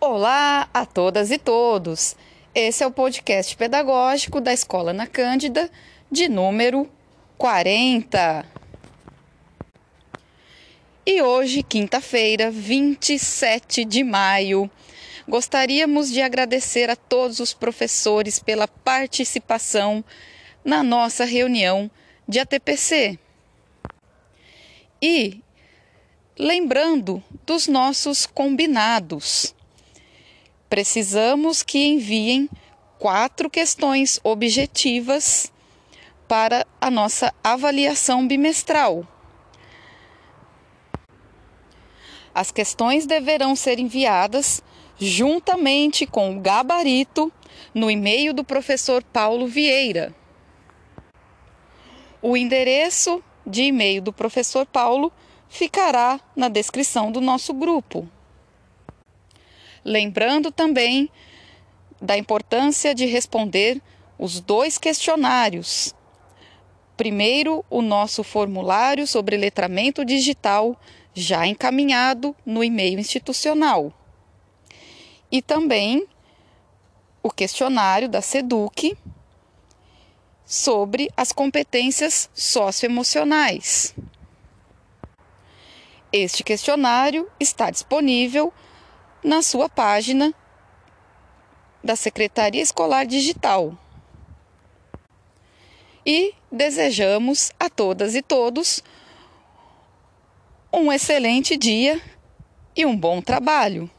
Olá a todas e todos! Esse é o podcast pedagógico da Escola na Cândida, de número 40. E hoje, quinta-feira, 27 de maio, gostaríamos de agradecer a todos os professores pela participação na nossa reunião de ATPC. E lembrando dos nossos combinados precisamos que enviem quatro questões objetivas para a nossa avaliação bimestral. As questões deverão ser enviadas juntamente com o gabarito no e-mail do professor Paulo Vieira. O endereço de e-mail do professor Paulo ficará na descrição do nosso grupo. Lembrando também da importância de responder os dois questionários. Primeiro, o nosso formulário sobre letramento digital, já encaminhado no e-mail institucional. E também o questionário da SEDUC sobre as competências socioemocionais. Este questionário está disponível na sua página da Secretaria Escolar Digital. E desejamos a todas e todos um excelente dia e um bom trabalho.